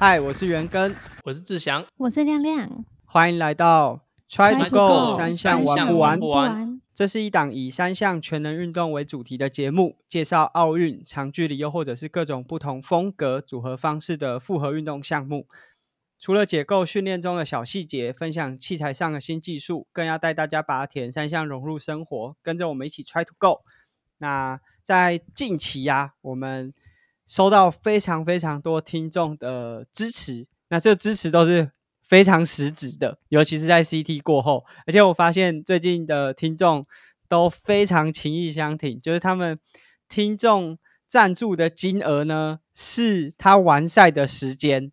嗨，我是元根，我是志祥，我是亮亮，欢迎来到 Try to Go 三项项玩不玩不玩。这是一档以三项全能运动为主题的节目，介绍奥运、长距离又或者是各种不同风格组合方式的复合运动项目。除了解构训练中的小细节，分享器材上的新技术，更要带大家把铁人三项融入生活，跟着我们一起 Try to Go。那在近期呀、我们收到非常非常多听众的支持，那这支持都是非常实质的，尤其是在 CT 过后，而且我发现最近的听众都非常情意相挺，就是他们听众赞助的金额呢，是他完赛的时间。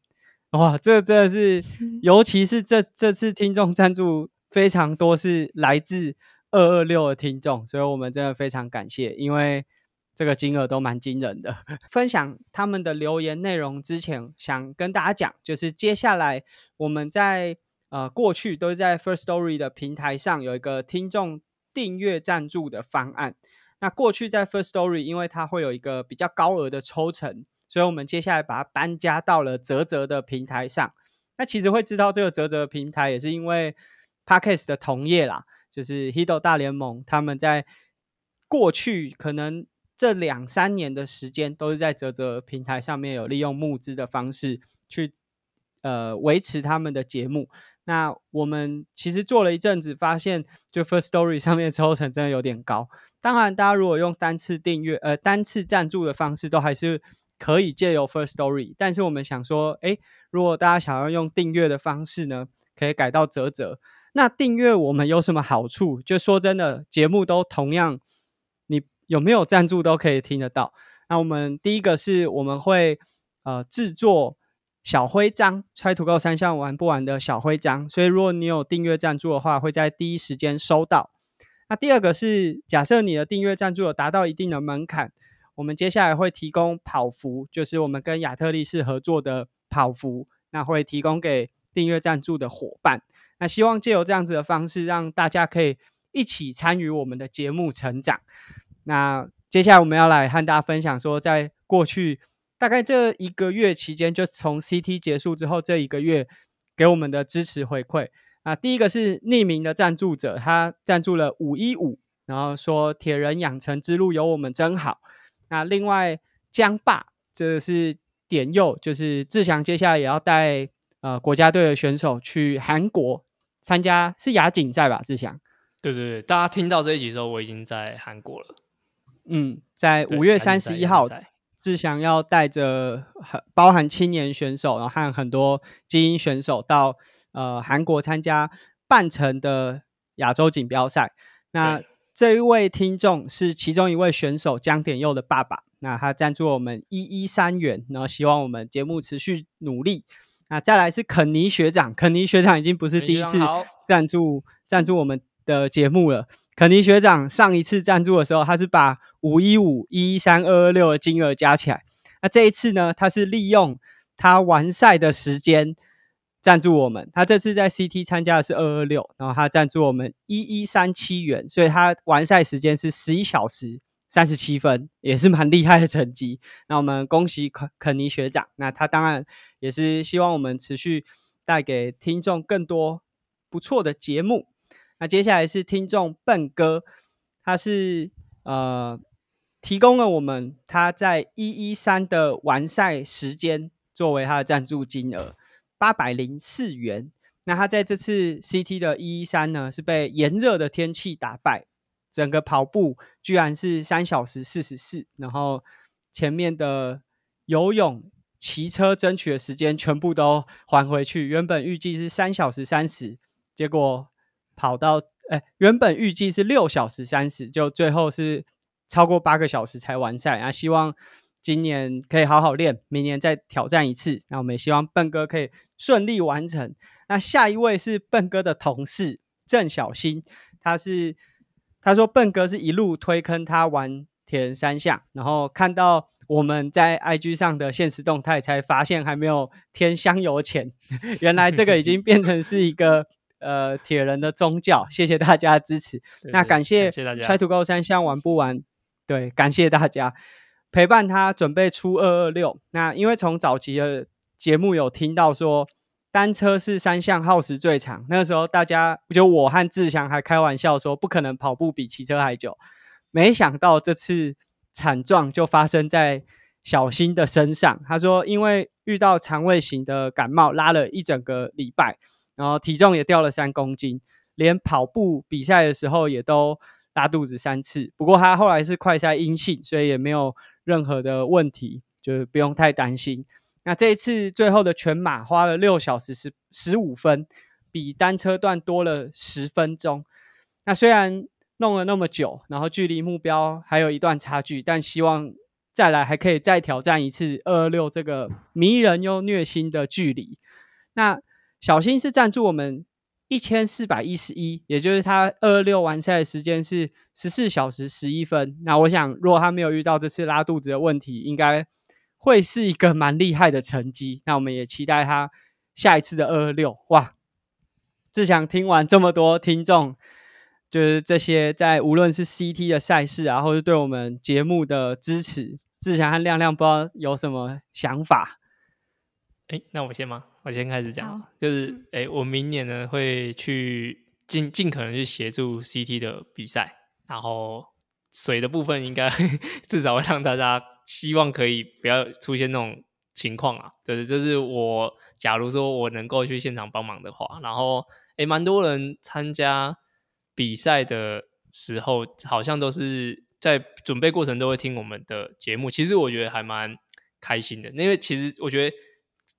哇，这真的是，尤其是这这次听众赞助非常多，是来自二二六的听众，所以我们真的非常感谢，因为这个金额都蛮惊人的。分享他们的留言内容之前，想跟大家讲，就是接下来我们在呃过去都是在 First Story 的平台上有一个听众订阅赞助的方案。那过去在 First Story，因为它会有一个比较高额的抽成，所以我们接下来把它搬家到了泽泽的平台上。那其实会知道这个泽泽的平台，也是因为 Parkes 的同业啦，就是 Hido 大联盟，他们在过去可能这两三年的时间，都是在泽泽平台上面有利用募资的方式去呃维持他们的节目。那我们其实做了一阵子，发现就 First Story 上面抽成真的有点高。当然，大家如果用单次订阅呃单次赞助的方式，都还是可以借由 First Story。但是我们想说，诶，如果大家想要用订阅的方式呢，可以改到泽泽。那订阅我们有什么好处？就说真的，节目都同样，有没有赞助都可以听得到。那我们第一个是我们会呃制作小徽章，拆图够三项玩不完的小徽章，所以如果你有订阅赞助的话，会在第一时间收到。那第二个是，假设你的订阅赞助有达到一定的门槛，我们接下来会提供跑服，就是我们跟亚特力士合作的跑服，那会提供给订阅赞助的伙伴。那希望借由这样子的方式，让大家可以一起参与我们的节目成长。那接下来我们要来和大家分享说，在过去大概这一个月期间，就从 CT 结束之后这一个月给我们的支持回馈。啊，第一个是匿名的赞助者，他赞助了五一五，然后说铁人养成之路有我们真好。那另外江霸，这是点右，就是志祥接下来也要带呃国家队的选手去韩国参加是亚锦赛吧？志祥，对对对，大家听到这一集之后，我已经在韩国了。嗯，在对五月三十一号志祥要带着很包含青年选手，然后和很多精英选手到呃韩国参加半程的亚洲锦标赛。那这一位听众是其中一位选手江典佑的爸爸，那他赞助我们一一三元，然后希望我们节目持续努力。那再来是肯尼学长，肯尼学长已经不是第一次赞助赞助我们的节目了。肯尼学长上一次赞助的时候，他是把五一五一一三二二六的金额加起来。那这一次呢，他是利用他完赛的时间赞助我们。他这次在 CT 参加的是二二六，然后他赞助我们一一三七元，所以他完赛时间是十一小时三十七分，也是蛮厉害的成绩。那我们恭喜肯肯尼学长。那他当然也是希望我们持续带给听众更多不错的节目。那接下来是听众笨哥，他是呃提供了我们他在一一三的完赛时间作为他的赞助金额八百零四元。那他在这次 CT 的一一三呢，是被炎热的天气打败，整个跑步居然是三小时四十四，然后前面的游泳、骑车争取的时间全部都还回去。原本预计是三小时三十，结果跑到哎，原本预计是六小时三十，就最后是超过八个小时才完赛。啊，希望今年可以好好练，明年再挑战一次。那我们也希望笨哥可以顺利完成。那下一位是笨哥的同事郑小新，他是他说笨哥是一路推坑他玩铁人三项，然后看到我们在 IG 上的现实动态，才发现还没有添香油钱，原来这个已经变成是一个呃铁人的宗教。谢谢大家的支持。对对那感谢感谢大家 Try to Go 三项玩不完，对，感谢大家陪伴他准备出二二六。那因为从早期的节目有听到说，单车是三项耗时最长。那个时候大家就我和志祥还开玩笑说，不可能跑步比骑车还久。没想到这次惨状就发生在小新的身上。他说，因为遇到肠胃型的感冒，拉了一整个礼拜，然后体重也掉了三公斤，连跑步比赛的时候也都拉肚子三次。不过他后来是快筛阴性，所以也没有任何的问题，就是不用太担心。那这一次最后的全马花了六小时十十五分，比单车段多了十分钟。那虽然弄了那么久，然后距离目标还有一段差距，但希望再来还可以再挑战一次二二六这个迷人又虐心的距离。那小新是赞助我们一千四百一十一，也就是他二二六完赛的时间是十四小时十一分。那我想，如果他没有遇到这次拉肚子的问题，应该。会是一个蛮厉害的成绩，那我们也期待他下一次的二二六。哇！志强听完这么多听众，就是这些在无论是 CT 的赛事啊，或是对我们节目的支持，志强和亮亮不知道有什么想法？哎，那我先吗？我先开始讲，就是哎，我明年呢会去尽尽可能去协助 CT 的比赛，然后水的部分应该 至少会让大家。希望可以不要出现那种情况啊，就是就是我假如说我能够去现场帮忙的话，然后诶蛮多人参加比赛的时候，好像都是在准备过程都会听我们的节目，其实我觉得还蛮开心的，因为其实我觉得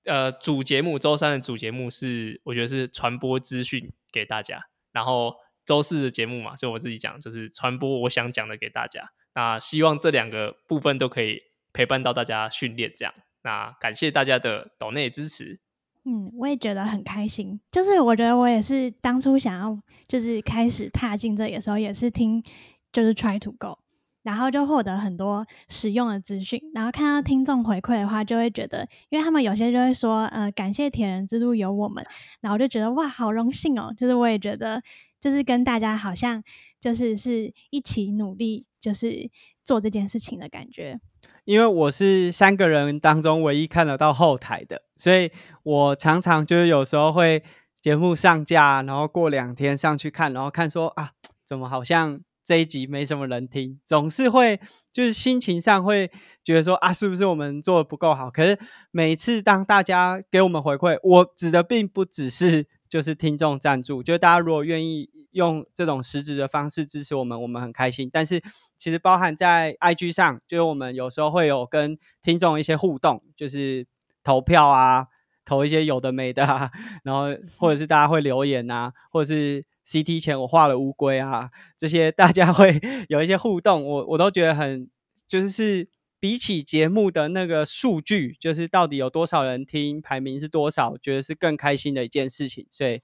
呃主节目周三的主节目是我觉得是传播资讯给大家，然后周四的节目嘛，就我自己讲就是传播我想讲的给大家。那希望这两个部分都可以陪伴到大家训练，这样。那感谢大家的岛内支持。嗯，我也觉得很开心。就是我觉得我也是当初想要就是开始踏进这里的时候，也是听就是 Try to Go，然后就获得很多实用的资讯。然后看到听众回馈的话，就会觉得，因为他们有些就会说，呃，感谢铁人之路有我们，然后就觉得哇，好荣幸哦。就是我也觉得，就是跟大家好像就是是一起努力。就是做这件事情的感觉，因为我是三个人当中唯一看得到后台的，所以我常常就是有时候会节目上架，然后过两天上去看，然后看说啊，怎么好像这一集没什么人听，总是会就是心情上会觉得说啊，是不是我们做的不够好？可是每次当大家给我们回馈，我指的并不只是就是听众赞助，就大家如果愿意。用这种实质的方式支持我们，我们很开心。但是其实包含在 IG 上，就是我们有时候会有跟听众一些互动，就是投票啊，投一些有的没的，啊，然后或者是大家会留言啊，或者是 CT 前我画了乌龟啊，这些大家会 有一些互动，我我都觉得很，就是是比起节目的那个数据，就是到底有多少人听，排名是多少，觉得是更开心的一件事情。所以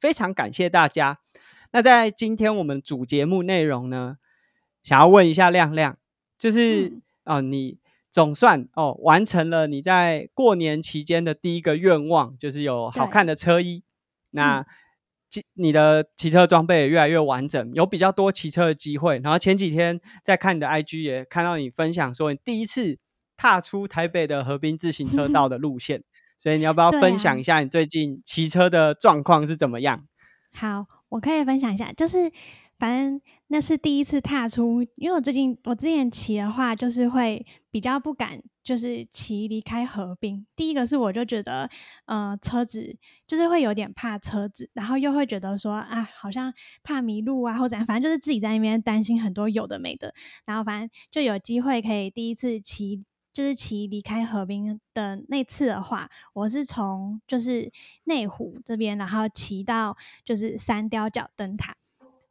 非常感谢大家。那在今天我们主节目内容呢，想要问一下亮亮，就是啊，你总算哦完成了你在过年期间的第一个愿望，就是有好看的车衣。那你的骑车装备也越来越完整，有比较多骑车的机会。然后前几天在看你的 IG 也看到你分享说，你第一次踏出台北的河滨自行车道的路线，所以你要不要分享一下你最近骑车的状况是怎么样？好。我可以分享一下，就是反正那是第一次踏出，因为我最近我之前骑的话，就是会比较不敢，就是骑离开河滨。第一个是我就觉得，呃，车子就是会有点怕车子，然后又会觉得说啊，好像怕迷路啊，或者反正就是自己在那边担心很多有的没的。然后反正就有机会可以第一次骑。就是骑离开河滨的那次的话，我是从就是内湖这边，然后骑到就是三雕角灯塔。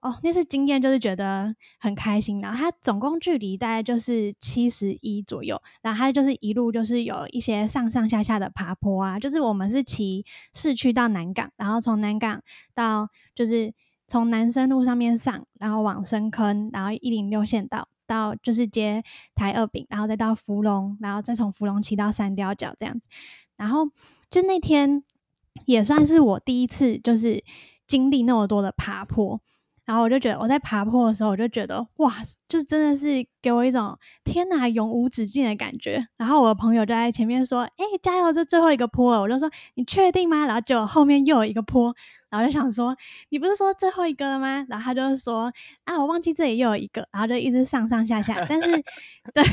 哦，那次经验就是觉得很开心。然后它总共距离大概就是七十一左右，然后它就是一路就是有一些上上下下的爬坡啊。就是我们是骑市区到南港，然后从南港到就是从南深路上面上，然后往深坑，然后一零六线道。到就是接台二饼，然后再到芙蓉，然后再从芙蓉骑到三雕角这样子。然后就那天也算是我第一次就是经历那么多的爬坡。然后我就觉得我在爬坡的时候，我就觉得哇，就真的是给我一种天哪，永无止境的感觉。然后我的朋友就在前面说：“哎，加油，这最后一个坡了。”我就说：“你确定吗？”然后就后面又有一个坡，然后就想说：“你不是说最后一个了吗？”然后他就说：“啊，我忘记这里又有一个。”然后就一直上上下下。但是，对，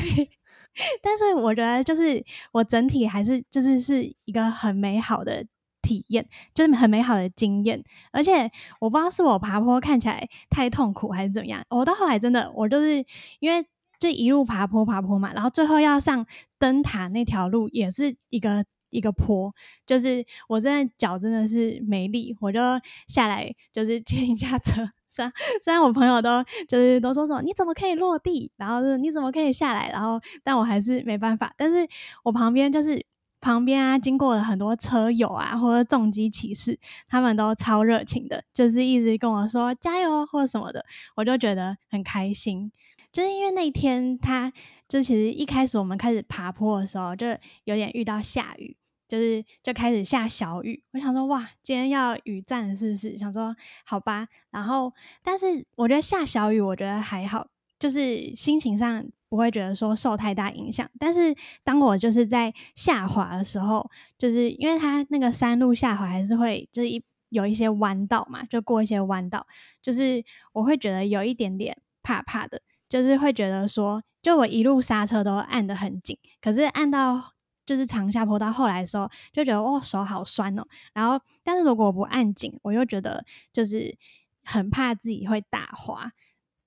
但是我觉得就是我整体还是就是是一个很美好的。体验就是很美好的经验，而且我不知道是我爬坡看起来太痛苦还是怎么样。我到后来真的，我就是因为这一路爬坡爬坡嘛，然后最后要上灯塔那条路也是一个一个坡，就是我真的脚真的是没力，我就下来就是牵一下车。虽然虽然我朋友都就是都说什么你怎么可以落地，然后是你怎么可以下来，然后但我还是没办法。但是我旁边就是。旁边啊，经过了很多车友啊，或者重机骑士，他们都超热情的，就是一直跟我说加油或者什么的，我就觉得很开心。就是因为那天他，就其实一开始我们开始爬坡的时候，就有点遇到下雨，就是就开始下小雨。我想说哇，今天要雨战是不是？想说好吧，然后但是我觉得下小雨，我觉得还好，就是心情上。不会觉得说受太大影响，但是当我就是在下滑的时候，就是因为它那个山路下滑还是会就是一有一些弯道嘛，就过一些弯道，就是我会觉得有一点点怕怕的，就是会觉得说，就我一路刹车都按得很紧，可是按到就是长下坡到后来的时候，就觉得哦手好酸哦，然后但是如果我不按紧，我又觉得就是很怕自己会打滑，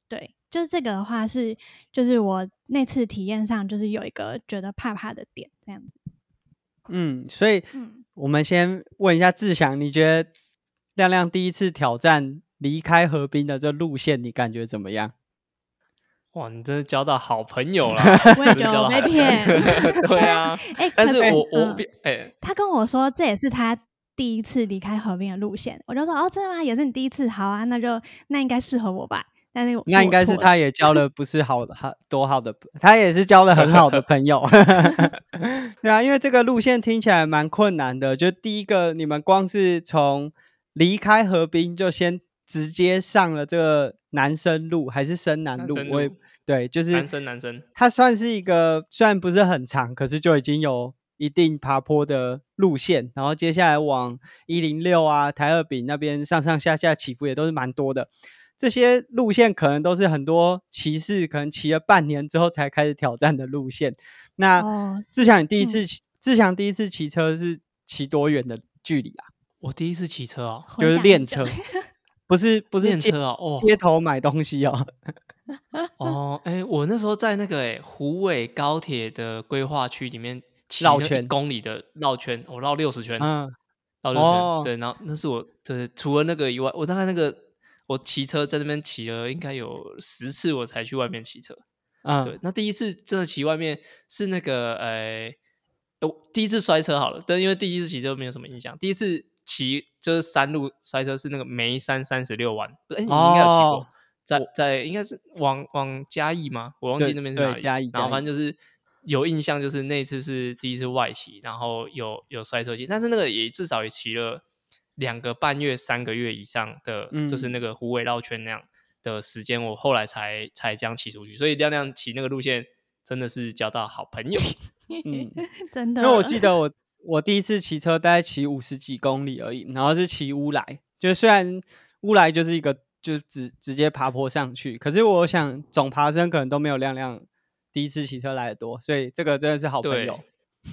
对。就是这个的话是，就是我那次体验上就是有一个觉得怕怕的点这样子。嗯，所以我们先问一下志祥，你觉得亮亮第一次挑战离开河滨的这路线，你感觉怎么样？哇，你真是交到好朋友了！我也觉得我被骗。对啊，哎，但是我我哎，他跟我说这也是他第一次离开河滨的路线，我就说哦，真的吗？也是你第一次？好啊，那就那应该适合我吧。那应该是他也交了不是好的好多好的，他也是交了很好的朋友。对啊，因为这个路线听起来蛮困难的。就第一个，你们光是从离开河滨就先直接上了这个南深路，还是深南路？我也对，就是南深南深。它算是一个虽然不是很长，可是就已经有一定爬坡的路线。然后接下来往一零六啊台二丙那边上上下下起伏也都是蛮多的。这些路线可能都是很多骑士可能骑了半年之后才开始挑战的路线。那志强，你第一次志强第一次骑车是骑多远的距离啊？我第一次骑车哦，就是练车，不是不是练车哦，街头买东西哦。哦，哎，我那时候在那个哎湖尾高铁的规划区里面绕圈公里的绕圈，我绕六十圈，嗯，绕六十圈，对，然后那是我对除了那个以外，我大概那个。我骑车在那边骑了应该有十次，我才去外面骑车。啊，对，那第一次真的骑外面是那个，呃，我第一次摔车好了，但因为第一次骑车没有什么印象。第一次骑就是山路摔车是那个眉山三十六弯，哎，你应该有骑过，在在应该是往往嘉义吗？我忘记那边是哪里。嘉义，然后反正就是有印象，就是那次是第一次外骑，然后有有摔车骑，但是那个也至少也骑了。两个半月、三个月以上的，就是那个湖尾绕圈那样的时间，我后来才才这样骑出去。所以亮亮骑那个路线真的是交到好朋友，嗯，真的。因为我记得我我第一次骑车大概骑五十几公里而已，然后是骑乌来，就虽然乌来就是一个就直直接爬坡上去，可是我想总爬升可能都没有亮亮第一次骑车来的多，所以这个真的是好朋友，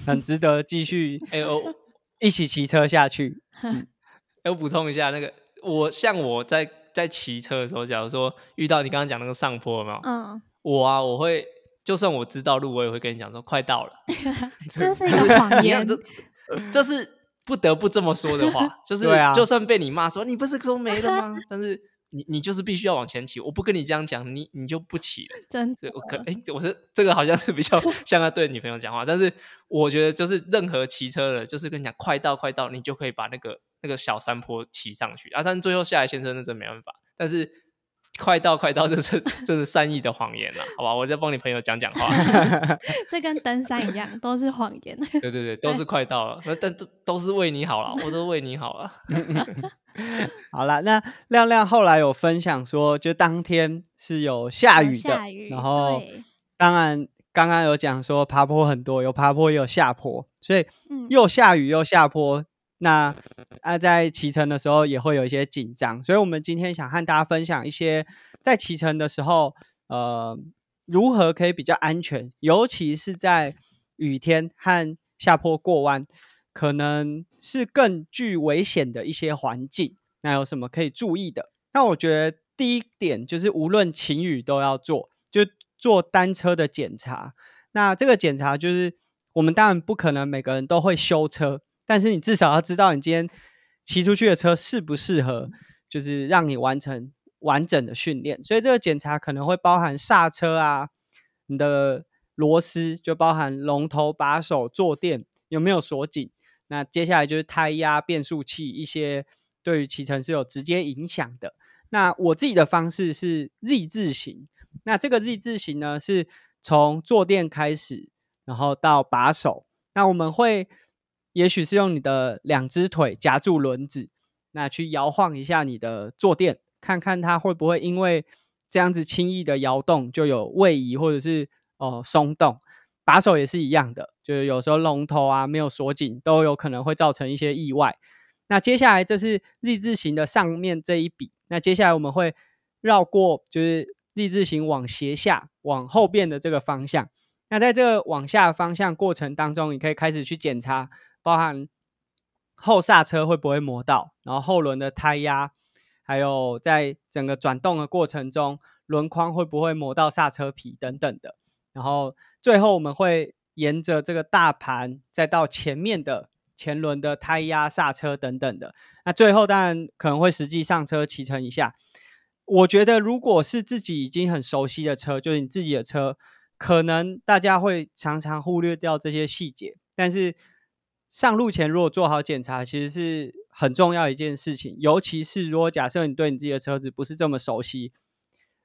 很值得继续 哎呦一起骑车下去。哎，我补充一下，那个我像我在在骑车的时候，假如说遇到你刚刚讲那个上坡，有没有？嗯，我啊，我会就算我知道路，我也会跟你讲说快到了。这是一个谎 言，这这是不得不这么说的话，就是就算被你骂说你不是说没了吗？但是你你就是必须要往前骑，我不跟你这样讲，你你就不骑了。真的，我可哎，我是这个好像是比较像他对女朋友讲话，但是我觉得就是任何骑车的，就是跟你讲快到快到，你就可以把那个。那个小山坡骑上去啊，但最后下来先生那真没办法。但是快到快到，这是这是善意的谎言了，好吧？我再帮你朋友讲讲话。这跟登山一样，都是谎言。对对对，都是快到了，那但都都是为你好了，我都为你好了。好了，那亮亮后来有分享说，就当天是有下雨的，然后当然刚刚有讲说爬坡很多，有爬坡也有下坡，所以又下雨又下坡。那啊，在骑乘的时候也会有一些紧张，所以我们今天想和大家分享一些在骑乘的时候，呃，如何可以比较安全，尤其是在雨天和下坡过弯，可能是更具危险的一些环境。那有什么可以注意的？那我觉得第一点就是，无论晴雨都要做，就做单车的检查。那这个检查就是，我们当然不可能每个人都会修车。但是你至少要知道，你今天骑出去的车适不适合，就是让你完成完整的训练。所以这个检查可能会包含刹车啊，你的螺丝就包含龙头、把手、坐垫有没有锁紧。那接下来就是胎压、变速器一些对于骑乘是有直接影响的。那我自己的方式是 Z 字形。那这个 Z 字形呢，是从坐垫开始，然后到把手。那我们会。也许是用你的两只腿夹住轮子，那去摇晃一下你的坐垫，看看它会不会因为这样子轻易的摇动就有位移或者是哦松动。把手也是一样的，就是有时候龙头啊没有锁紧，都有可能会造成一些意外。那接下来这是 Z 字形的上面这一笔，那接下来我们会绕过，就是 Z 字形往斜下往后边的这个方向。那在这个往下方向过程当中，你可以开始去检查。包含后刹车会不会磨到，然后后轮的胎压，还有在整个转动的过程中，轮框会不会磨到刹车皮等等的。然后最后我们会沿着这个大盘，再到前面的前轮的胎压、刹车等等的。那最后当然可能会实际上车骑乘一下。我觉得如果是自己已经很熟悉的车，就是你自己的车，可能大家会常常忽略掉这些细节，但是。上路前如果做好检查，其实是很重要一件事情。尤其是如果假设你对你自己的车子不是这么熟悉，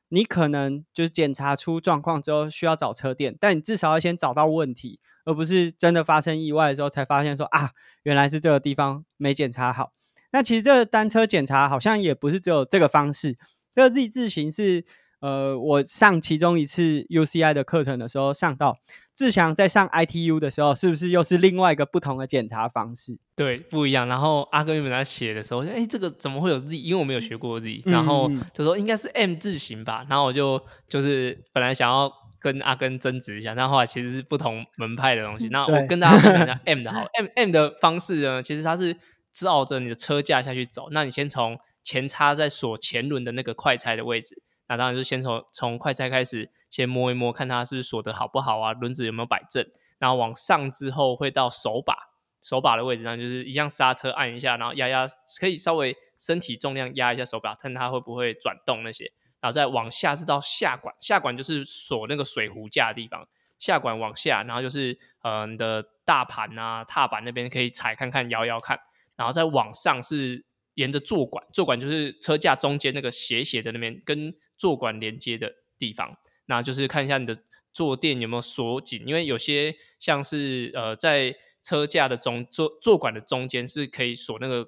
你可能就是检查出状况之后需要找车店，但你至少要先找到问题，而不是真的发生意外的时候才发现说啊，原来是这个地方没检查好。那其实这个单车检查好像也不是只有这个方式，这个 Z 字形是。呃，我上其中一次 UCI 的课程的时候，上到志强在上 ITU 的时候，是不是又是另外一个不同的检查方式？对，不一样。然后阿哥原本在写的时候，哎，这个怎么会有 Z？因为我没有学过 Z。然后他说应该是 M 字形吧。然后我就就是本来想要跟阿根争执一下，但后来其实是不同门派的东西。那我跟大家分享一下 M 的好。M M 的方式呢，其实它是照着你的车架下去走。那你先从前叉在锁前轮的那个快拆的位置。那当然是先从从快拆开始，先摸一摸，看它是不是锁的好不好啊，轮子有没有摆正。然后往上之后会到手把，手把的位置上就是一样刹车按一下，然后压压，可以稍微身体重量压一下手把，看它会不会转动那些。然后再往下是到下管，下管就是锁那个水壶架的地方。下管往下，然后就是呃你的大盘啊踏板那边可以踩看看摇摇看。然后再往上是。沿着坐管，坐管就是车架中间那个斜斜的那边，跟坐管连接的地方，那就是看一下你的坐垫有没有锁紧，因为有些像是呃在车架的中坐坐管的中间是可以锁那个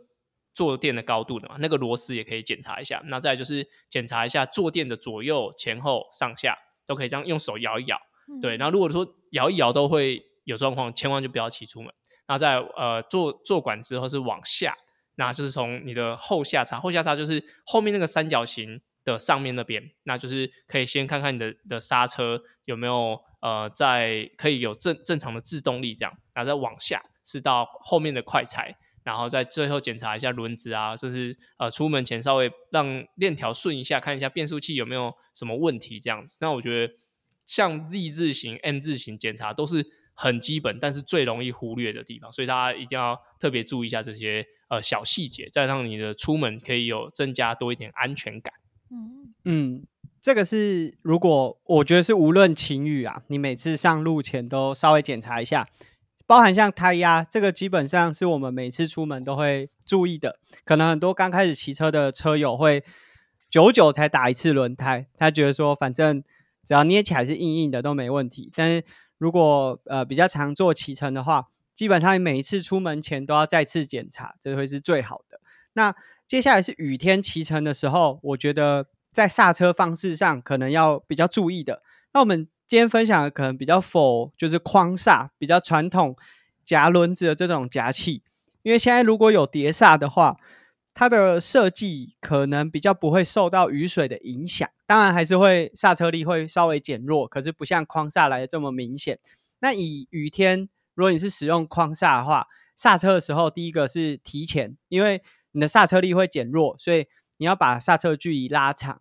坐垫的高度的嘛，那个螺丝也可以检查一下。那再就是检查一下坐垫的左右前后上下都可以这样用手摇一摇，对。然后如果说摇一摇都会有状况，千万就不要骑出门。那在呃坐坐管之后是往下。那就是从你的后下叉，后下叉就是后面那个三角形的上面那边，那就是可以先看看你的的刹车有没有呃在可以有正正常的制动力这样，然后再往下是到后面的快拆，然后再最后检查一下轮子啊，甚至呃出门前稍微让链条顺一下，看一下变速器有没有什么问题这样子。那我觉得像 Z 字形、M 字形检查都是很基本，但是最容易忽略的地方，所以大家一定要特别注意一下这些。呃，小细节再让你的出门可以有增加多一点安全感。嗯，这个是如果我觉得是无论晴雨啊，你每次上路前都稍微检查一下，包含像胎压，这个基本上是我们每次出门都会注意的。可能很多刚开始骑车的车友会久久才打一次轮胎，他觉得说反正只要捏起来是硬硬的都没问题。但是如果呃比较常做骑乘的话，基本上每一次出门前都要再次检查，这会是最好的。那接下来是雨天骑乘的时候，我觉得在刹车方式上可能要比较注意的。那我们今天分享的可能比较否就是框刹比较传统夹轮子的这种夹器，因为现在如果有碟刹的话。它的设计可能比较不会受到雨水的影响，当然还是会刹车力会稍微减弱，可是不像框刹来的这么明显。那以雨天，如果你是使用框刹的话，刹车的时候，第一个是提前，因为你的刹车力会减弱，所以你要把刹车距离拉长。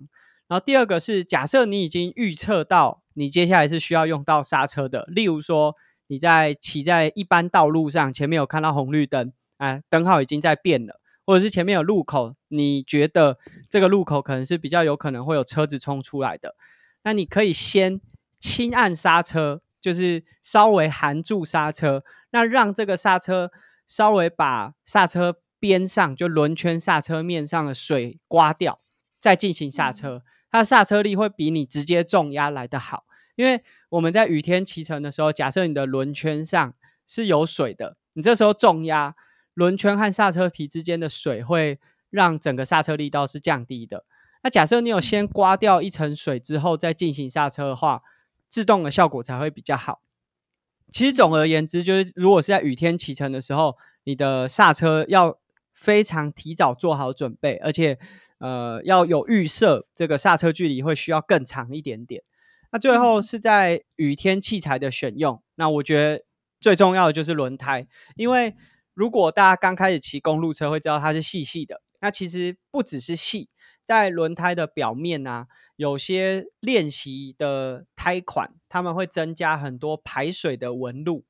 然后第二个是，假设你已经预测到你接下来是需要用到刹车的，例如说你在骑在一般道路上，前面有看到红绿灯，啊，灯号已经在变了。或者是前面有路口，你觉得这个路口可能是比较有可能会有车子冲出来的，那你可以先轻按刹车，就是稍微含住刹车，那让这个刹车稍微把刹车边上就轮圈刹车面上的水刮掉，再进行刹车，它的刹车力会比你直接重压来的好。因为我们在雨天骑乘的时候，假设你的轮圈上是有水的，你这时候重压。轮圈和刹车皮之间的水会让整个刹车力道是降低的。那假设你有先刮掉一层水之后再进行刹车的话，制动的效果才会比较好。其实总而言之，就是如果是在雨天骑乘的时候，你的刹车要非常提早做好准备，而且呃要有预设，这个刹车距离会需要更长一点点。那最后是在雨天器材的选用，那我觉得最重要的就是轮胎，因为。如果大家刚开始骑公路车，会知道它是细细的。那其实不只是细，在轮胎的表面啊，有些练习的胎款，他们会增加很多排水的纹路。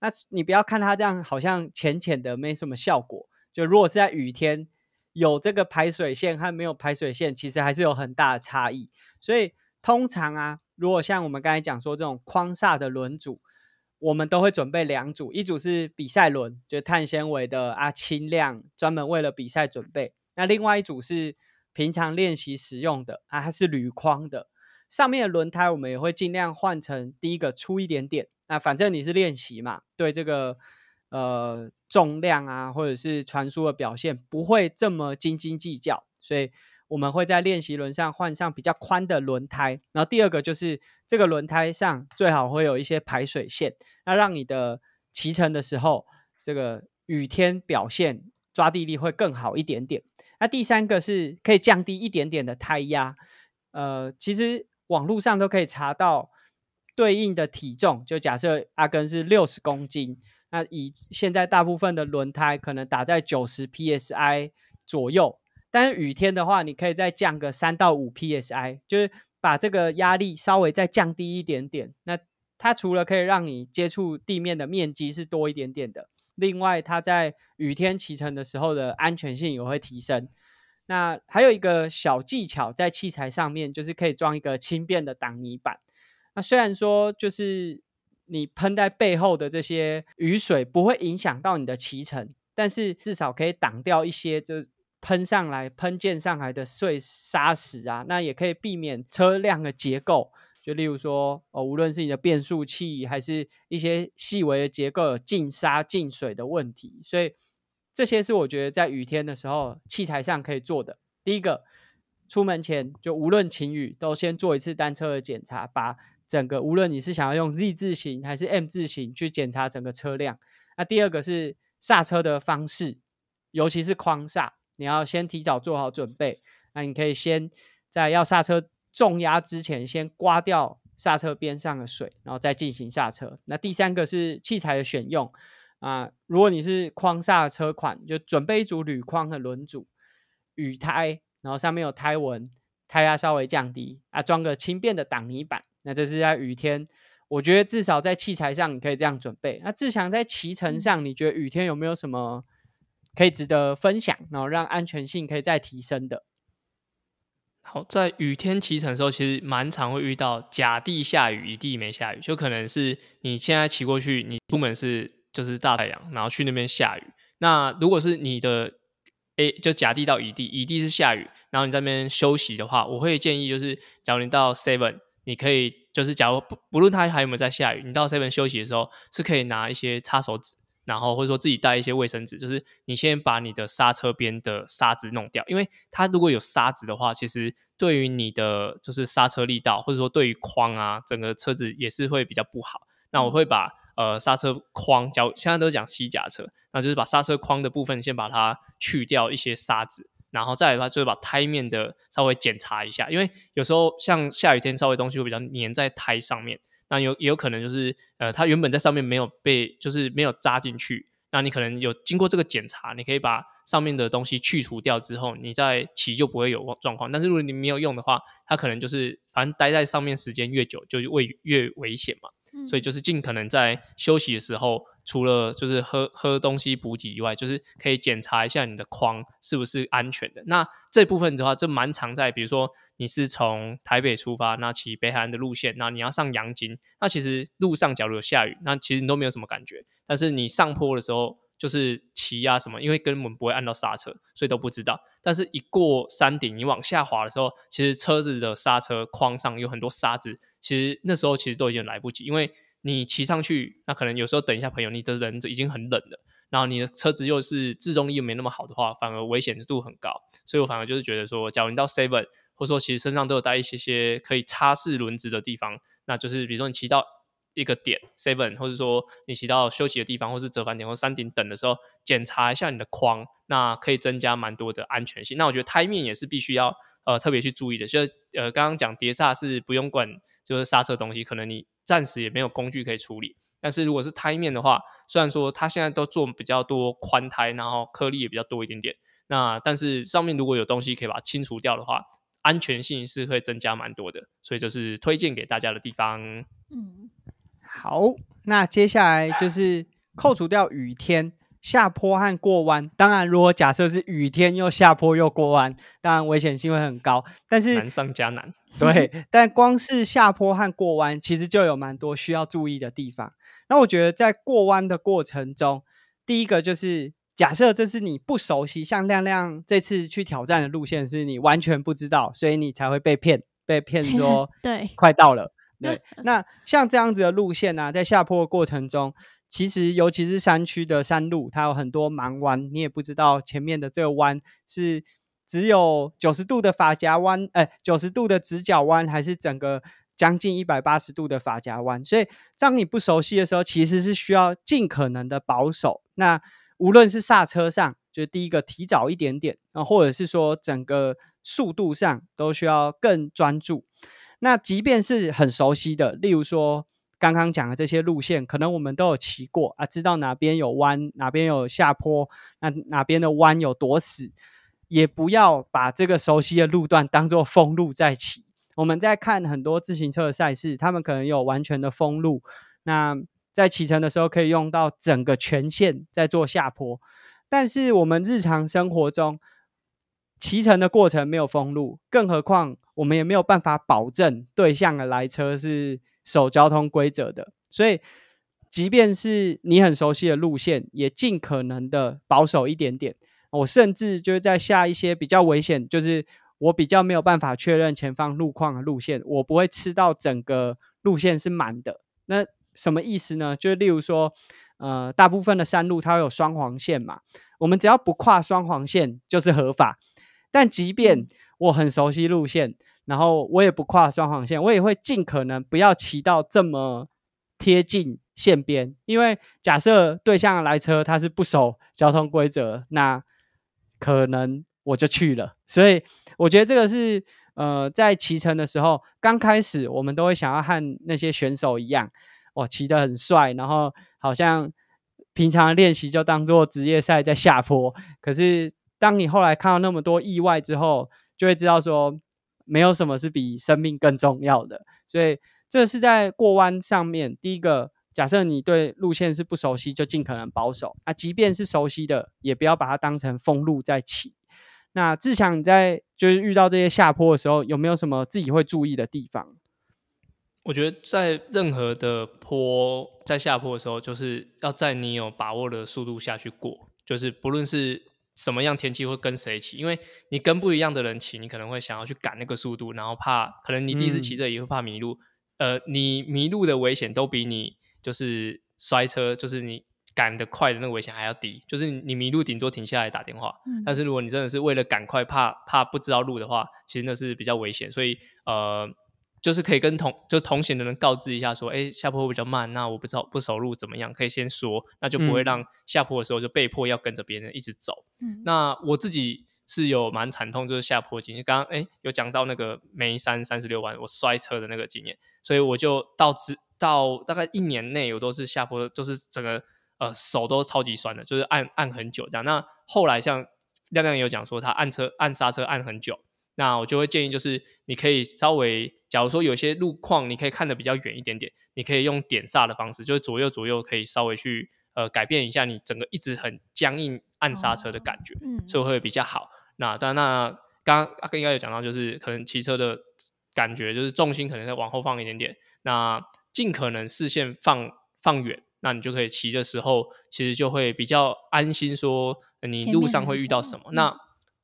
那你不要看它这样，好像浅浅的，没什么效果。就如果是在雨天，有这个排水线和没有排水线，其实还是有很大的差异。所以通常啊，如果像我们刚才讲说这种框煞的轮组。我们都会准备两组，一组是比赛轮，就碳纤维的啊，轻量，专门为了比赛准备。那另外一组是平常练习使用的啊，它是铝框的。上面的轮胎我们也会尽量换成第一个粗一点点。那反正你是练习嘛，对这个呃重量啊，或者是传输的表现不会这么斤斤计较，所以。我们会在练习轮上换上比较宽的轮胎，然后第二个就是这个轮胎上最好会有一些排水线，那让你的骑乘的时候，这个雨天表现抓地力会更好一点点。那第三个是可以降低一点点的胎压，呃，其实网络上都可以查到对应的体重，就假设阿根是六十公斤，那以现在大部分的轮胎可能打在九十 psi 左右。但是雨天的话，你可以再降个三到五 psi，就是把这个压力稍微再降低一点点。那它除了可以让你接触地面的面积是多一点点的，另外它在雨天骑乘的时候的安全性也会提升。那还有一个小技巧在器材上面，就是可以装一个轻便的挡泥板。那虽然说就是你喷在背后的这些雨水不会影响到你的骑乘，但是至少可以挡掉一些这。喷上来、喷溅上来的碎砂石啊，那也可以避免车辆的结构，就例如说，哦，无论是你的变速器，还是一些细微的结构有进沙、进水的问题，所以这些是我觉得在雨天的时候器材上可以做的。第一个，出门前就无论晴雨，都先做一次单车的检查，把整个无论你是想要用 Z 字形还是 M 字形去检查整个车辆。那第二个是刹车的方式，尤其是框刹。你要先提早做好准备，那你可以先在要刹车重压之前，先刮掉刹车边上的水，然后再进行刹车。那第三个是器材的选用啊，如果你是框刹车款，就准备一组铝框的轮组、雨胎，然后上面有胎纹，胎压稍微降低啊，装个轻便的挡泥板。那这是在雨天，我觉得至少在器材上你可以这样准备。那志强在骑乘上，你觉得雨天有没有什么？可以值得分享，然后让安全性可以再提升的。好，在雨天骑乘的时候，其实蛮常会遇到甲地下雨，乙地没下雨，就可能是你现在骑过去，你出门是就是大太阳，然后去那边下雨。那如果是你的 A 就甲地到乙地，乙地是下雨，然后你在那边休息的话，我会建议就是，假如你到 Seven，你可以就是假如不不论它还有没有在下雨，你到 Seven 休息的时候是可以拿一些擦手纸。然后或者说自己带一些卫生纸，就是你先把你的刹车边的沙子弄掉，因为它如果有沙子的话，其实对于你的就是刹车力道，或者说对于框啊，整个车子也是会比较不好。那我会把呃刹车框，讲现在都讲西甲车，那就是把刹车框的部分先把它去掉一些沙子，然后再来的话就是把胎面的稍微检查一下，因为有时候像下雨天稍微东西会比较粘在胎上面。那有也有可能就是，呃，它原本在上面没有被，就是没有扎进去。那你可能有经过这个检查，你可以把上面的东西去除掉之后，你再骑就不会有状况。但是如果你没有用的话，它可能就是反正待在上面时间越久，就会越危险嘛。所以就是尽可能在休息的时候，除了就是喝喝东西补给以外，就是可以检查一下你的框是不是安全的。那这部分的话，就蛮常在，比如说你是从台北出发，那骑北海岸的路线，那你要上阳金，那其实路上假如有下雨，那其实你都没有什么感觉。但是你上坡的时候，就是骑啊什么，因为根本不会按到刹车，所以都不知道。但是一过山顶，你往下滑的时候，其实车子的刹车框上有很多沙子。其实那时候其实都已经来不及，因为你骑上去，那可能有时候等一下朋友，你的人已经很冷了，然后你的车子又是制动力又没那么好的话，反而危险度很高。所以我反而就是觉得说，假如你到 Seven，或者说其实身上都有带一些些可以擦拭轮子的地方，那就是比如说你骑到一个点 Seven，或者说你骑到休息的地方，或是折返点或山顶等的时候，检查一下你的框，那可以增加蛮多的安全性。那我觉得胎面也是必须要。呃，特别去注意的，就呃，刚刚讲碟刹是不用管，就是刹车东西，可能你暂时也没有工具可以处理。但是如果是胎面的话，虽然说它现在都做比较多宽胎，然后颗粒也比较多一点点，那但是上面如果有东西可以把它清除掉的话，安全性是会增加蛮多的。所以就是推荐给大家的地方。嗯，好，那接下来就是扣除掉雨天。下坡和过弯，当然，如果假设是雨天又下坡又过弯，当然危险性会很高。但是难上加难，对。但光是下坡和过弯，其实就有蛮多需要注意的地方。那我觉得在过弯的过程中，第一个就是假设这是你不熟悉，像亮亮这次去挑战的路线是你完全不知道，所以你才会被骗，被骗 说对，快到了。对，那像这样子的路线呢，在下坡的过程中。其实，尤其是山区的山路，它有很多盲弯，你也不知道前面的这个弯是只有九十度的发夹弯，哎，九十度的直角弯，还是整个将近一百八十度的发夹弯。所以，当你不熟悉的时候，其实是需要尽可能的保守。那无论是刹车上，就是第一个提早一点点，啊，或者是说整个速度上，都需要更专注。那即便是很熟悉的，例如说。刚刚讲的这些路线，可能我们都有骑过啊，知道哪边有弯，哪边有下坡，那哪边的弯有多死，也不要把这个熟悉的路段当做封路在骑。我们在看很多自行车的赛事，他们可能有完全的封路，那在骑乘的时候可以用到整个全线在做下坡，但是我们日常生活中骑乘的过程没有封路，更何况我们也没有办法保证对向的来车是。守交通规则的，所以即便是你很熟悉的路线，也尽可能的保守一点点。我甚至就是在下一些比较危险，就是我比较没有办法确认前方路况的路线，我不会吃到整个路线是满的。那什么意思呢？就例如说，呃，大部分的山路它会有双黄线嘛，我们只要不跨双黄线就是合法。但即便我很熟悉路线，然后我也不跨双黄线，我也会尽可能不要骑到这么贴近线边，因为假设对向来车他是不守交通规则，那可能我就去了。所以我觉得这个是呃，在骑乘的时候，刚开始我们都会想要和那些选手一样，哇，骑得很帅，然后好像平常练习就当做职业赛在下坡。可是当你后来看到那么多意外之后，就会知道说。没有什么是比生命更重要的，所以这是在过弯上面。第一个，假设你对路线是不熟悉，就尽可能保守。那即便是熟悉的，也不要把它当成封路在骑。那志强，你在就是遇到这些下坡的时候，有没有什么自己会注意的地方？我觉得在任何的坡在下坡的时候，就是要在你有把握的速度下去过，就是不论是。什么样天气会跟谁骑，因为你跟不一样的人骑，你可能会想要去赶那个速度，然后怕可能你第一次骑这也会怕迷路，呃，你迷路的危险都比你就是摔车，就是你赶得快的那个危险还要低，就是你迷路顶多停下来打电话，但是如果你真的是为了赶快怕怕不知道路的话，其实那是比较危险，所以呃。就是可以跟同就同行的人告知一下，说，哎，下坡比较慢，那我不知道不熟路怎么样，可以先说，那就不会让下坡的时候就被迫要跟着别人一直走。嗯那我自己是有蛮惨痛，就是下坡经验。刚刚哎有讲到那个眉山三十六弯我摔车的那个经验，所以我就到直到大概一年内，我都是下坡，就是整个呃手都超级酸的，就是按按很久这样。那后来像亮亮有讲说，他按车按刹车按很久。那我就会建议，就是你可以稍微，假如说有些路况你可以看得比较远一点点，你可以用点刹的方式，就是左右左右可以稍微去呃改变一下你整个一直很僵硬按刹车的感觉，嗯，所以会比较好。那但那刚刚阿哥应该有讲到，就是可能骑车的感觉，就是重心可能再往后放一点点，那尽可能视线放放远，那你就可以骑的时候，其实就会比较安心，说你路上会遇到什么。那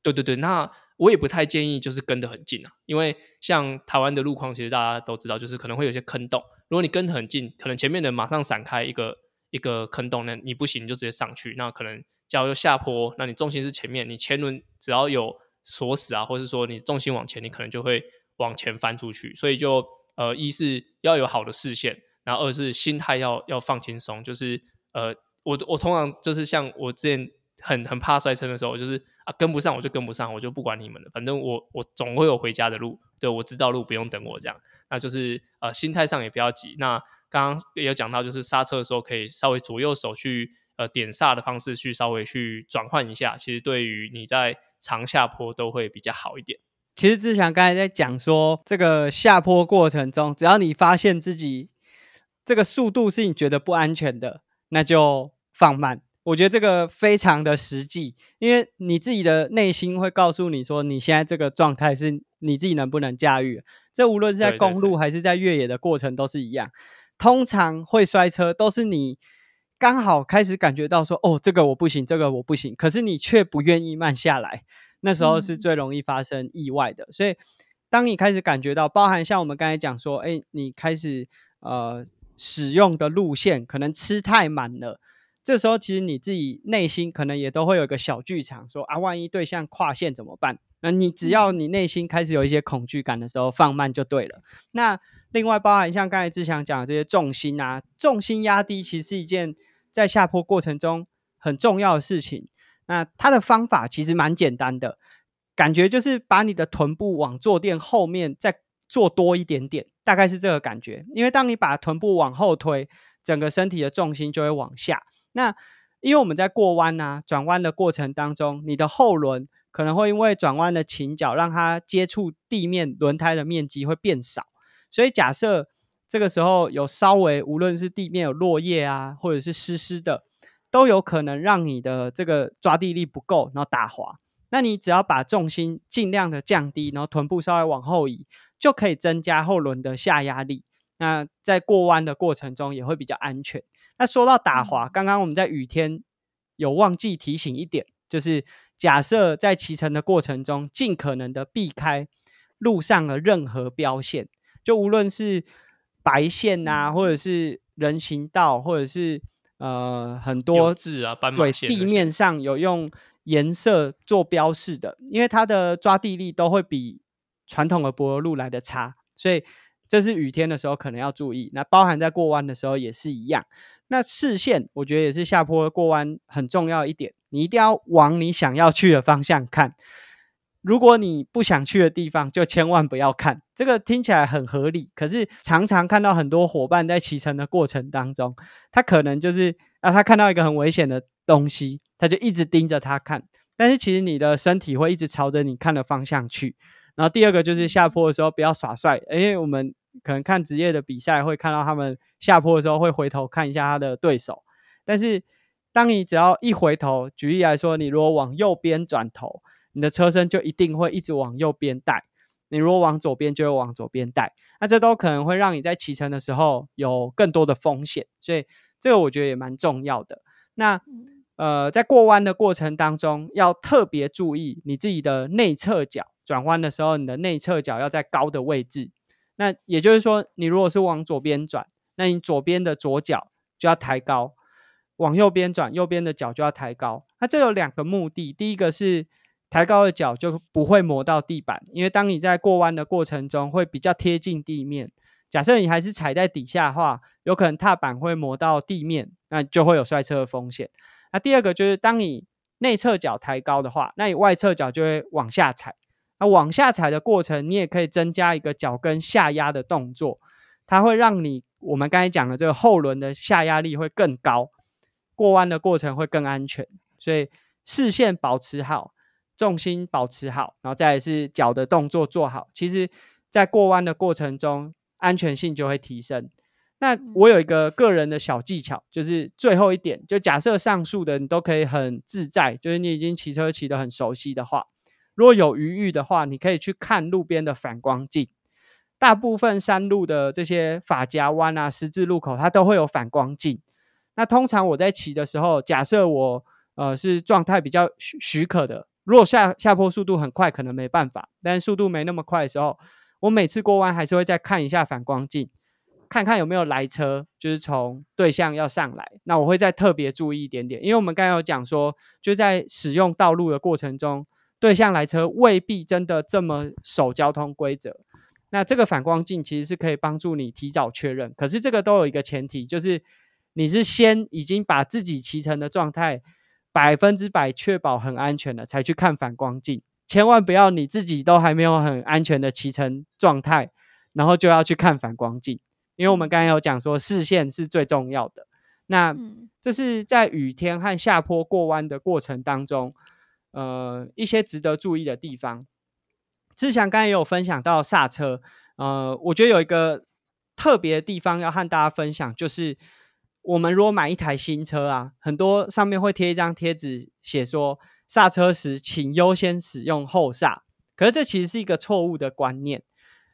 对对对，那。我也不太建议就是跟得很近啊，因为像台湾的路况，其实大家都知道，就是可能会有些坑洞。如果你跟得很近，可能前面的人马上闪开一个一个坑洞，那你不行，你就直接上去。那可能假如下坡，那你重心是前面，你前轮只要有锁死啊，或是说你重心往前，你可能就会往前翻出去。所以就呃，一是要有好的视线，然后二是心态要要放轻松。就是呃，我我通常就是像我之前。很很怕摔车的时候，就是啊跟不上我就跟不上，我就不管你们了，反正我我总会有回家的路，对我知道路不用等我这样，那就是呃心态上也不要急。那刚刚也有讲到，就是刹车的时候可以稍微左右手去呃点刹的方式去稍微去转换一下，其实对于你在长下坡都会比较好一点。其实志强刚才在讲说，这个下坡过程中，只要你发现自己这个速度是你觉得不安全的，那就放慢。我觉得这个非常的实际，因为你自己的内心会告诉你说，你现在这个状态是你自己能不能驾驭。这无论是在公路还是在越野的过程都是一样。通常会摔车都是你刚好开始感觉到说，哦，这个我不行，这个我不行，可是你却不愿意慢下来，那时候是最容易发生意外的。所以，当你开始感觉到，包含像我们刚才讲说，哎，你开始呃使用的路线可能吃太满了。这时候，其实你自己内心可能也都会有一个小剧场，说啊，万一对象跨线怎么办？那你只要你内心开始有一些恐惧感的时候，放慢就对了。那另外，包含像刚才志强讲的这些重心啊，重心压低，其实是一件在下坡过程中很重要的事情。那它的方法其实蛮简单的，感觉就是把你的臀部往坐垫后面再坐多一点点，大概是这个感觉。因为当你把臀部往后推，整个身体的重心就会往下。那因为我们在过弯啊、转弯的过程当中，你的后轮可能会因为转弯的倾角，让它接触地面轮胎的面积会变少。所以假设这个时候有稍微，无论是地面有落叶啊，或者是湿湿的，都有可能让你的这个抓地力不够，然后打滑。那你只要把重心尽量的降低，然后臀部稍微往后移，就可以增加后轮的下压力。那在过弯的过程中也会比较安全。那说到打滑，刚刚我们在雨天有忘记提醒一点，就是假设在骑乘的过程中，尽可能的避开路上的任何标线，就无论是白线呐，或者是人行道，或者是呃很多字啊，斑马线，地面上有用颜色做标示的，因为它的抓地力都会比传统的柏油路来的差，所以这是雨天的时候可能要注意。那包含在过弯的时候也是一样。那视线，我觉得也是下坡过弯很重要一点，你一定要往你想要去的方向看。如果你不想去的地方，就千万不要看。这个听起来很合理，可是常常看到很多伙伴在骑乘的过程当中，他可能就是啊，他看到一个很危险的东西，他就一直盯着他看。但是其实你的身体会一直朝着你看的方向去。然后第二个就是下坡的时候不要耍帅，因为我们。可能看职业的比赛，会看到他们下坡的时候会回头看一下他的对手。但是，当你只要一回头，举例来说，你如果往右边转头，你的车身就一定会一直往右边带；你如果往左边，就会往左边带。那这都可能会让你在骑乘的时候有更多的风险。所以，这个我觉得也蛮重要的。那呃，在过弯的过程当中，要特别注意你自己的内侧脚转弯的时候，你的内侧脚要在高的位置。那也就是说，你如果是往左边转，那你左边的左脚就要抬高；往右边转，右边的脚就要抬高。那这有两个目的，第一个是抬高的脚就不会磨到地板，因为当你在过弯的过程中会比较贴近地面。假设你还是踩在底下的话，有可能踏板会磨到地面，那就会有摔车的风险。那第二个就是，当你内侧脚抬高的话，那你外侧脚就会往下踩。那往下踩的过程，你也可以增加一个脚跟下压的动作，它会让你我们刚才讲的这个后轮的下压力会更高，过弯的过程会更安全。所以视线保持好，重心保持好，然后再是脚的动作做好，其实在过弯的过程中，安全性就会提升。那我有一个个人的小技巧，就是最后一点，就假设上述的你都可以很自在，就是你已经骑车骑得很熟悉的话，如果有余裕的话，你可以去看路边的反光镜。大部分山路的这些法夹弯啊、十字路口，它都会有反光镜。那通常我在骑的时候，假设我呃是状态比较许许可的，如果下下坡速度很快，可能没办法，但速度没那么快的时候，我每次过弯还是会再看一下反光镜。看看有没有来车，就是从对向要上来，那我会再特别注意一点点，因为我们刚刚有讲说，就在使用道路的过程中，对向来车未必真的这么守交通规则。那这个反光镜其实是可以帮助你提早确认，可是这个都有一个前提，就是你是先已经把自己骑乘的状态百分之百确保很安全了，才去看反光镜，千万不要你自己都还没有很安全的骑乘状态，然后就要去看反光镜。因为我们刚才有讲说视线是最重要的，那这是在雨天和下坡过弯的过程当中，呃，一些值得注意的地方。志强刚才也有分享到刹车，呃，我觉得有一个特别的地方要和大家分享，就是我们如果买一台新车啊，很多上面会贴一张贴纸，写说刹车时请优先使用后刹，可是这其实是一个错误的观念。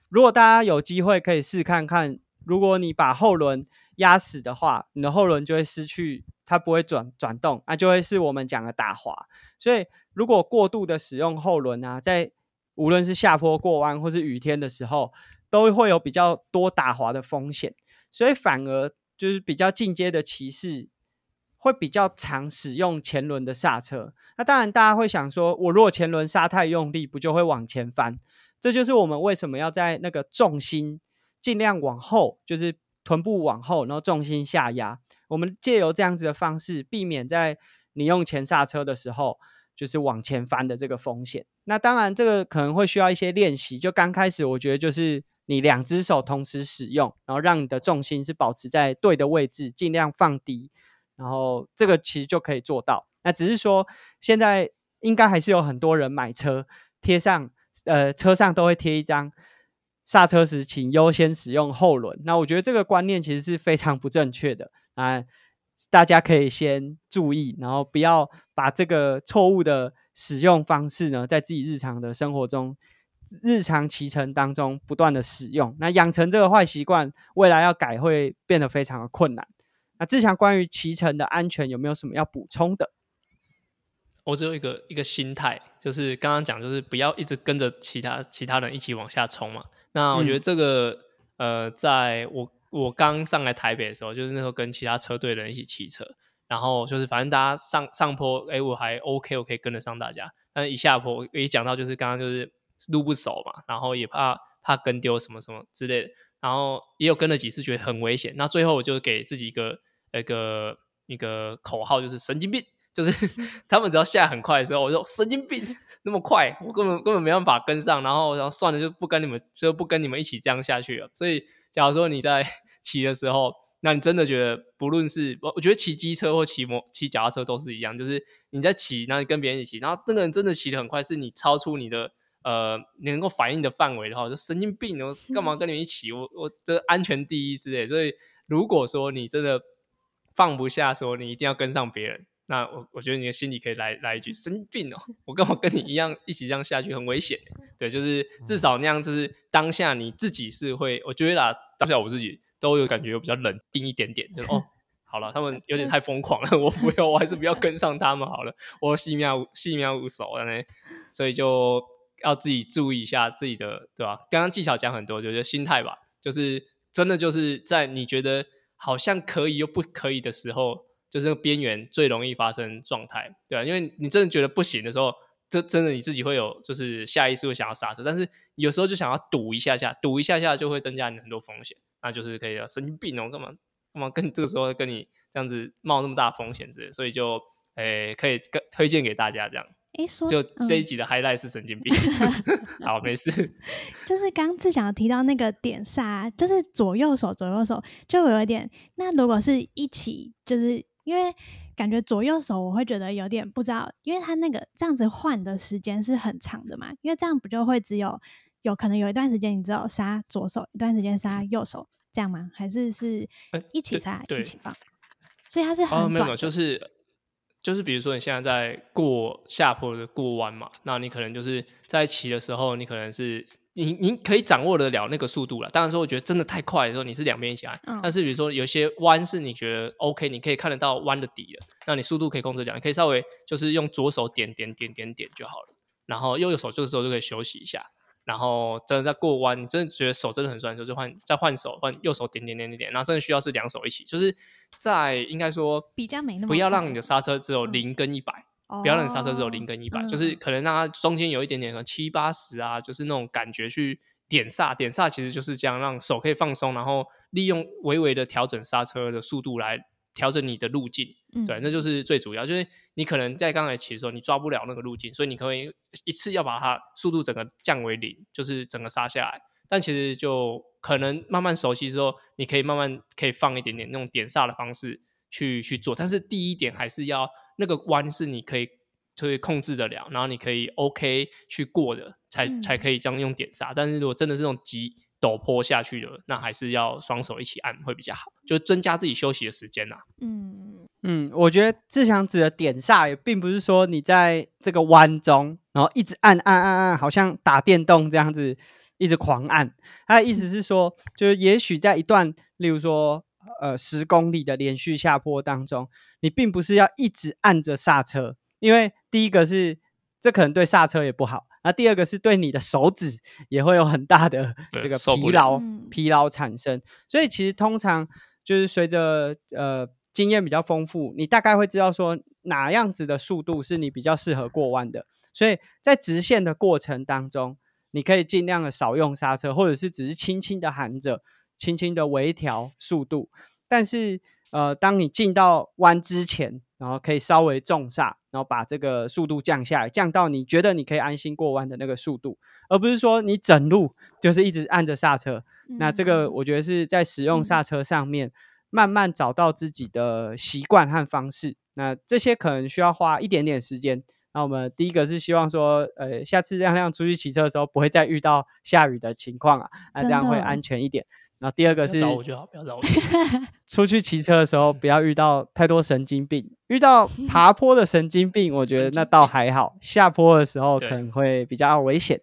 如果大家有机会可以试看看。如果你把后轮压死的话，你的后轮就会失去，它不会转转动，那就会是我们讲的打滑。所以，如果过度的使用后轮啊，在无论是下坡过弯或是雨天的时候，都会有比较多打滑的风险。所以，反而就是比较进阶的骑士会比较常使用前轮的刹车。那当然，大家会想说，我如果前轮刹太用力，不就会往前翻？这就是我们为什么要在那个重心。尽量往后，就是臀部往后，然后重心下压。我们借由这样子的方式，避免在你用前刹车的时候，就是往前翻的这个风险。那当然，这个可能会需要一些练习。就刚开始，我觉得就是你两只手同时使用，然后让你的重心是保持在对的位置，尽量放低，然后这个其实就可以做到。那只是说，现在应该还是有很多人买车贴上，呃，车上都会贴一张。刹车时，请优先使用后轮。那我觉得这个观念其实是非常不正确的啊！大家可以先注意，然后不要把这个错误的使用方式呢，在自己日常的生活中、日常骑乘当中不断的使用。那养成这个坏习惯，未来要改会变得非常的困难。那志强关于骑乘的安全有没有什么要补充的？我只有一个一个心态，就是刚刚讲，就是不要一直跟着其他其他人一起往下冲嘛。那我觉得这个，呃，在我我刚上来台北的时候，就是那时候跟其他车队的人一起骑车，然后就是反正大家上上坡，哎，我还 OK，我可以跟得上大家。但是一下坡，一讲到就是刚刚就是路不熟嘛，然后也怕怕跟丢什么什么之类的，然后也有跟了几次，觉得很危险。那最后我就给自己一个一个一个口号，就是神经病。就是 他们只要下很快的时候，我说神经病，那么快，我根本根本没办法跟上。然后，然后算了，就不跟你们，就不跟你们一起这样下去了。所以，假如说你在 骑的时候，那你真的觉得，不论是我，我觉得骑机车或骑摩骑脚踏车都是一样，就是你在骑，然后你跟别人一起，然后这个人真的骑得很快，是你超出你的呃你能够反应的范围的话，就神经病，我干嘛跟你们一起？我我的安全第一之类。所以，如果说你真的放不下，说你一定要跟上别人。那我我觉得你的心里可以来来一句生病哦，我跟我跟你一样一起这样下去很危险，对，就是至少那样就是当下你自己是会，我觉得啦，当下我自己都有感觉比较冷静一点点，就哦，好了，他们有点太疯狂了，我不要，我还是不要 跟上他们好了。我细苗细苗无手了呢，所以就要自己注意一下自己的，对吧？刚刚技巧讲很多，就是心态吧，就是真的就是在你觉得好像可以又不可以的时候，就是边缘最容易发生状态，对啊，因为你真的觉得不行的时候。这真的你自己会有，就是下意识会想要刹车，但是有时候就想要赌一下下，赌一下下就会增加你很多风险，那就是可以神经病哦，干嘛干嘛跟 这个时候跟你这样子冒那么大风险之类，所以就诶可以跟推荐给大家这样。哎，说就这一集的 highlight 是神经病，好没事。就是刚志想提到那个点刹，就是左右手左右手就有一点，那如果是一起，就是因为。感觉左右手我会觉得有点不知道，因为他那个这样子换的时间是很长的嘛，因为这样不就会只有有可能有一段时间你只有杀左手，一段时间杀右手这样吗？还是是一起杀一起放？所以它是很没有，就是就是比如说你现在在过下坡的过弯嘛，那你可能就是在骑的时候，你可能是。你你可以掌握得了那个速度了。当然说，我觉得真的太快的时候，你是两边一起按。但是比如说有些弯是你觉得 OK，你可以看得到弯的底的，那你速度可以控制掉。你可以稍微就是用左手点点点点点就好了，然后右手这个时候就可以休息一下。然后真的在过弯，你真的觉得手真的很酸的时候，就换再换手换右手点点点点点。然后甚至需要是两手一起，就是在应该说比较没那么不要让你的刹车只有零跟一百。不要让你刹车只有零跟一百，就是可能让它中间有一点点的七八十啊，就是那种感觉去点刹，点刹其实就是这样，让手可以放松，然后利用微微的调整刹车的速度来调整你的路径。对，那就是最主要，就是你可能在刚才骑的时候你抓不了那个路径，所以你可以一次要把它速度整个降为零，就是整个刹下来。但其实就可能慢慢熟悉之后，你可以慢慢可以放一点点那种点刹的方式去去做，但是第一点还是要。那个弯是你可以可以控制得了，然后你可以 OK 去过的，才才可以这样用点刹。但是如果真的是那种急陡坡下去的，那还是要双手一起按会比较好，就增加自己休息的时间呐。嗯嗯，我觉得志强指的点刹也并不是说你在这个弯中，然后一直按按按按，好像打电动这样子一直狂按。他的意思是说，就是也许在一段，例如说。呃，十公里的连续下坡当中，你并不是要一直按着刹车，因为第一个是这可能对刹车也不好，那第二个是对你的手指也会有很大的 这个疲劳疲劳产生。所以其实通常就是随着呃经验比较丰富，你大概会知道说哪样子的速度是你比较适合过弯的。所以在直线的过程当中，你可以尽量的少用刹车，或者是只是轻轻的含着。轻轻的微调速度，但是呃，当你进到弯之前，然后可以稍微重刹，然后把这个速度降下来，降到你觉得你可以安心过弯的那个速度，而不是说你整路就是一直按着刹车。那这个我觉得是在使用刹车上面，慢慢找到自己的习惯和方式。那这些可能需要花一点点时间。那我们第一个是希望说，呃，下次亮亮出去骑车的时候，不会再遇到下雨的情况啊，那这样会安全一点。然后第二个是找我就好，不要找我。出去骑车的时候不要遇到太多神经病，遇到爬坡的神经病，我觉得那倒还好。下坡的时候可能会比较危险。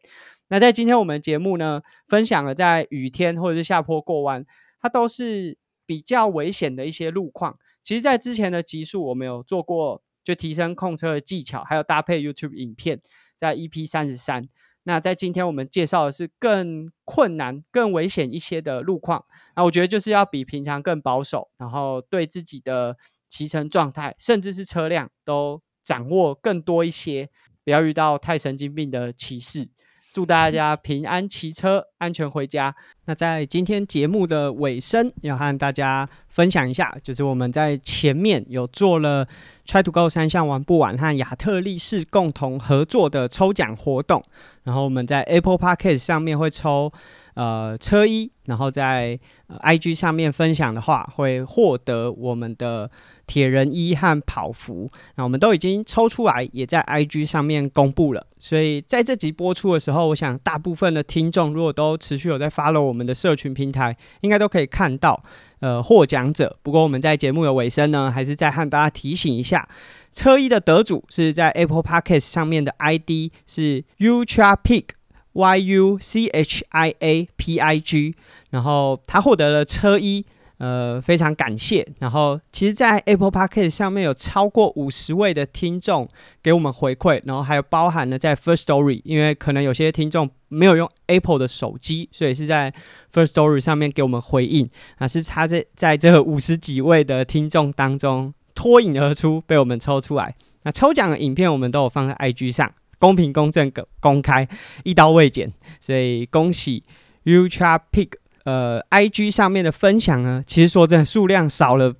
那在今天我们节目呢，分享了在雨天或者是下坡过弯，它都是比较危险的一些路况。其实，在之前的集数我们有做过，就提升控车的技巧，还有搭配 YouTube 影片，在 EP 三十三。那在今天我们介绍的是更困难、更危险一些的路况。那我觉得就是要比平常更保守，然后对自己的骑乘状态，甚至是车辆都掌握更多一些，不要遇到太神经病的骑士。祝大家平安骑车，安全回家。那在今天节目的尾声，要和大家分享一下，就是我们在前面有做了 Try to Go 三项玩不完和亚特力士共同合作的抽奖活动。然后我们在 Apple Podcast 上面会抽呃车衣，然后在 IG 上面分享的话，会获得我们的。铁人衣和跑服，那我们都已经抽出来，也在 IG 上面公布了。所以在这集播出的时候，我想大部分的听众如果都持续有在 follow 我们的社群平台，应该都可以看到呃获奖者。不过我们在节目的尾声呢，还是再和大家提醒一下，车衣的得主是在 Apple Podcast 上面的 ID 是 Ultra Pig Y U C H I A P I G，然后他获得了车衣。呃，非常感谢。然后，其实，在 Apple Podcast 上面有超过五十位的听众给我们回馈，然后还有包含了在 First Story，因为可能有些听众没有用 Apple 的手机，所以是在 First Story 上面给我们回应。啊，是他在在这五十几位的听众当中脱颖而出，被我们抽出来。那抽奖的影片我们都有放在 IG 上，公平、公正、公开，一刀未剪。所以恭喜 Ultra Pig。呃，IG 上面的分享呢，其实说真的数量少了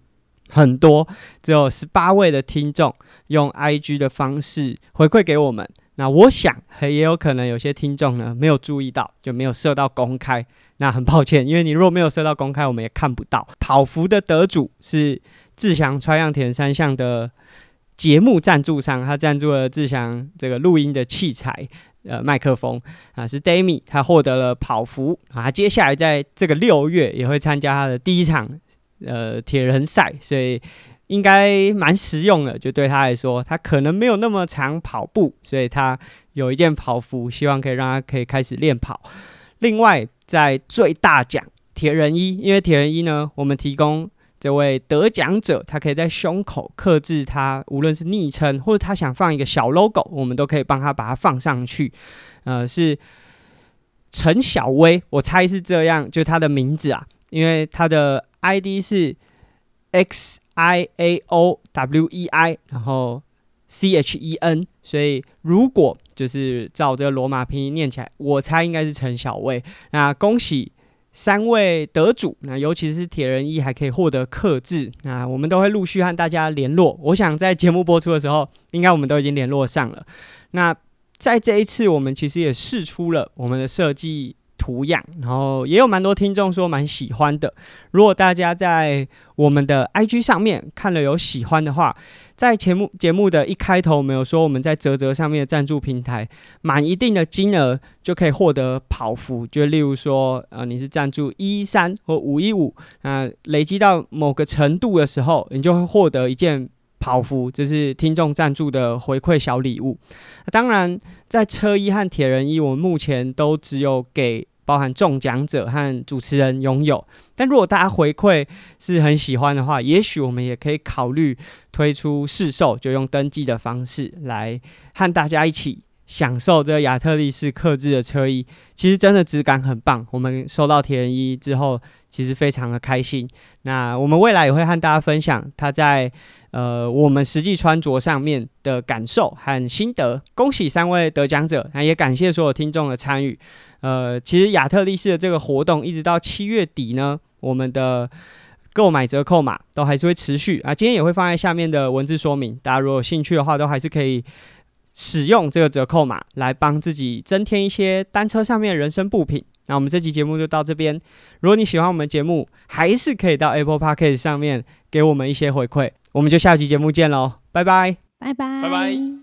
很多，只有十八位的听众用 IG 的方式回馈给我们。那我想也有可能有些听众呢没有注意到，就没有设到公开。那很抱歉，因为你如果没有设到公开，我们也看不到。跑服的得主是志祥川样田三项的节目赞助商，他赞助了志祥这个录音的器材。呃，麦克风啊，是 Dami，他获得了跑服啊，他接下来在这个六月也会参加他的第一场呃铁人赛，所以应该蛮实用的。就对他来说，他可能没有那么常跑步，所以他有一件跑服，希望可以让他可以开始练跑。另外，在最大奖铁人一，因为铁人一呢，我们提供。这位得奖者，他可以在胸口刻制他，无论是昵称或者他想放一个小 logo，我们都可以帮他把它放上去。呃，是陈小薇，我猜是这样，就他的名字啊，因为他的 ID 是 X I A O W E I，然后 C H E N，所以如果就是照这个罗马拼音念起来，我猜应该是陈小薇。那恭喜！三位得主，那尤其是铁人一还可以获得克制，那我们都会陆续和大家联络。我想在节目播出的时候，应该我们都已经联络上了。那在这一次，我们其实也试出了我们的设计。图样，然后也有蛮多听众说蛮喜欢的。如果大家在我们的 IG 上面看了有喜欢的话，在节目节目的一开头，我们有说我们在泽泽上面的赞助平台满一定的金额就可以获得跑服，就例如说，呃，你是赞助一三或五一五，那累积到某个程度的时候，你就会获得一件。跑服，这是听众赞助的回馈小礼物。当然，在车衣和铁人衣，我们目前都只有给包含中奖者和主持人拥有。但如果大家回馈是很喜欢的话，也许我们也可以考虑推出试售，就用登记的方式来和大家一起享受这个亚特力士刻制的车衣。其实真的质感很棒。我们收到铁人衣之后，其实非常的开心。那我们未来也会和大家分享它在。呃，我们实际穿着上面的感受和心得，恭喜三位得奖者，那也感谢所有听众的参与。呃，其实亚特力士的这个活动一直到七月底呢，我们的购买折扣码都还是会持续啊。今天也会放在下面的文字说明，大家如果有兴趣的话，都还是可以使用这个折扣码来帮自己增添一些单车上面的人生布品。那我们这期节目就到这边，如果你喜欢我们节目，还是可以到 Apple Podcast 上面给我们一些回馈。我们就下期节目见喽，拜拜，拜拜，拜拜。